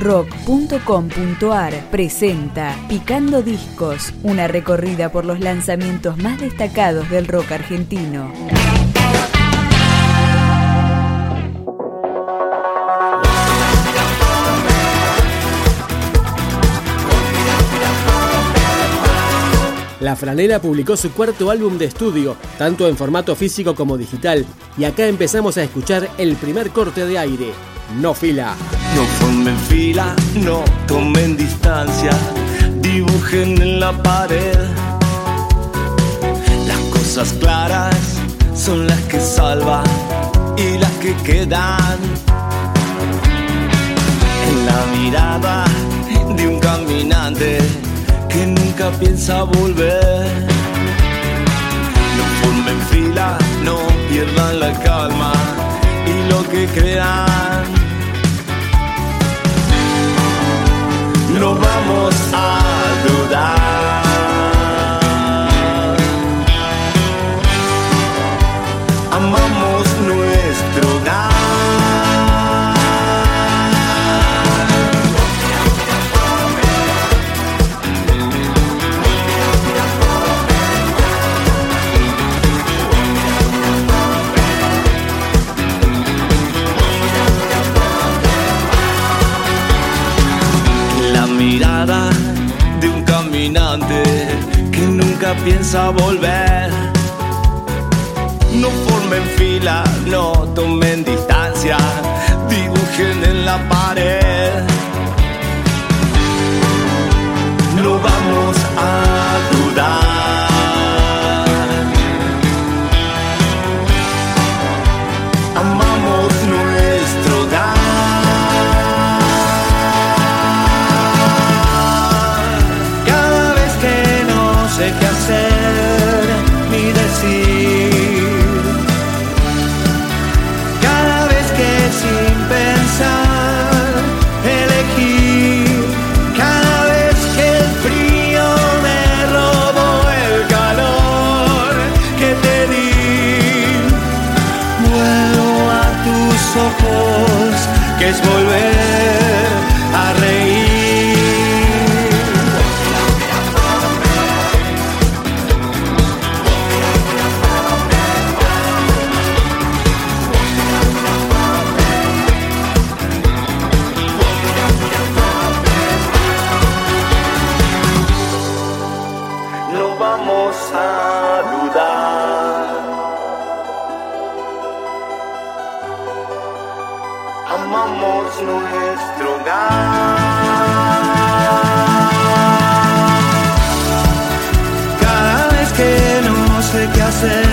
rock.com.ar presenta Picando Discos, una recorrida por los lanzamientos más destacados del rock argentino. La Franela publicó su cuarto álbum de estudio, tanto en formato físico como digital, y acá empezamos a escuchar el primer corte de aire, No Fila. No formen fila, no tomen distancia, dibujen en la pared. Las cosas claras son las que salvan y las que quedan. En la mirada de un caminante que nunca piensa volver. No formen fila, no pierdan la calma y lo que crean. No vamos a piensa volver. No formen fila, no tomen distancia, dibujen en la pared. Dudar. Amamos nuestro hogar. Cada vez que no sé qué hacer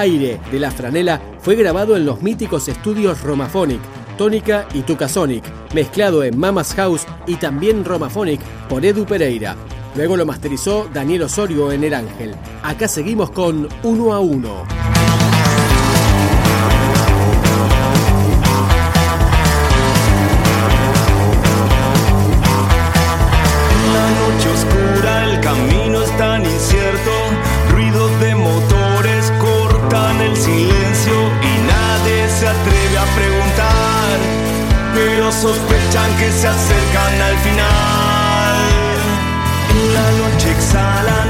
Aire de la Franela fue grabado en los míticos estudios Romaphonic, Tónica y Tucasonic, mezclado en Mama's House y también Romaphonic por Edu Pereira. Luego lo masterizó Daniel Osorio en El Ángel. Acá seguimos con Uno a Uno. Preguntar, pero sospechan que se acercan al final. En la noche exhalan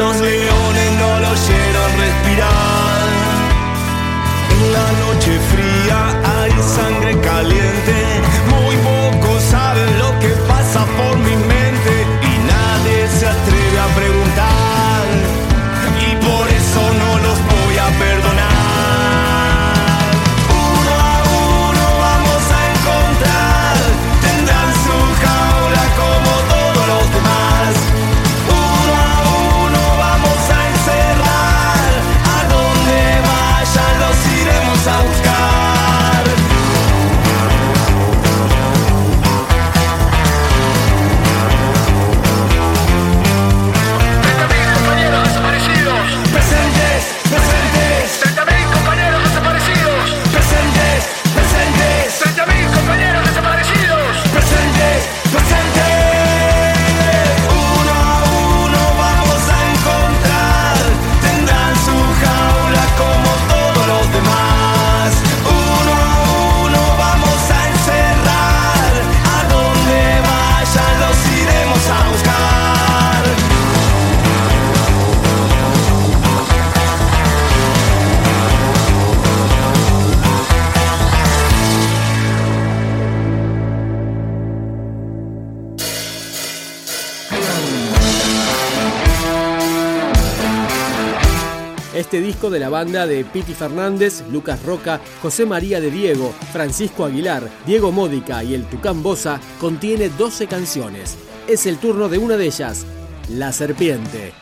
los leones no lo oyeron respirar. En la noche fría hay sangre caliente, Este disco de la banda de Piti Fernández, Lucas Roca, José María de Diego, Francisco Aguilar, Diego Módica y el Tucán Bosa contiene 12 canciones. Es el turno de una de ellas, La Serpiente.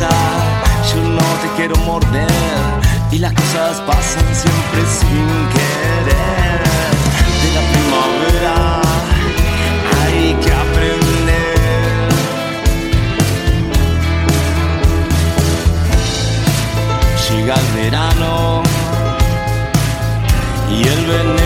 Yo no te quiero morder. Y las cosas pasan siempre sin querer. De la primavera hay que aprender. Llega el verano y el veneno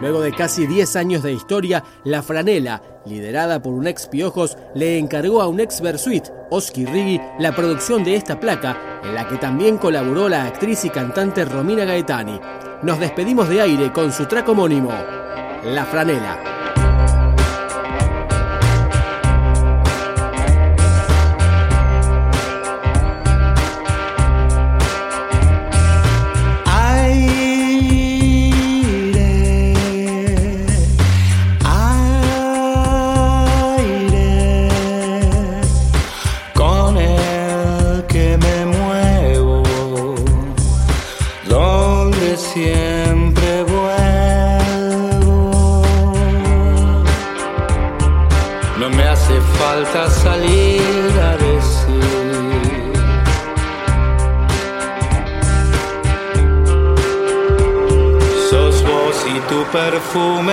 Luego de casi 10 años de historia, La Franela, liderada por un ex Piojos, le encargó a un ex Versuit, Oski Rigi, la producción de esta placa, en la que también colaboró la actriz y cantante Romina Gaetani. Nos despedimos de aire con su track homónimo, La Franela. Tu perfume.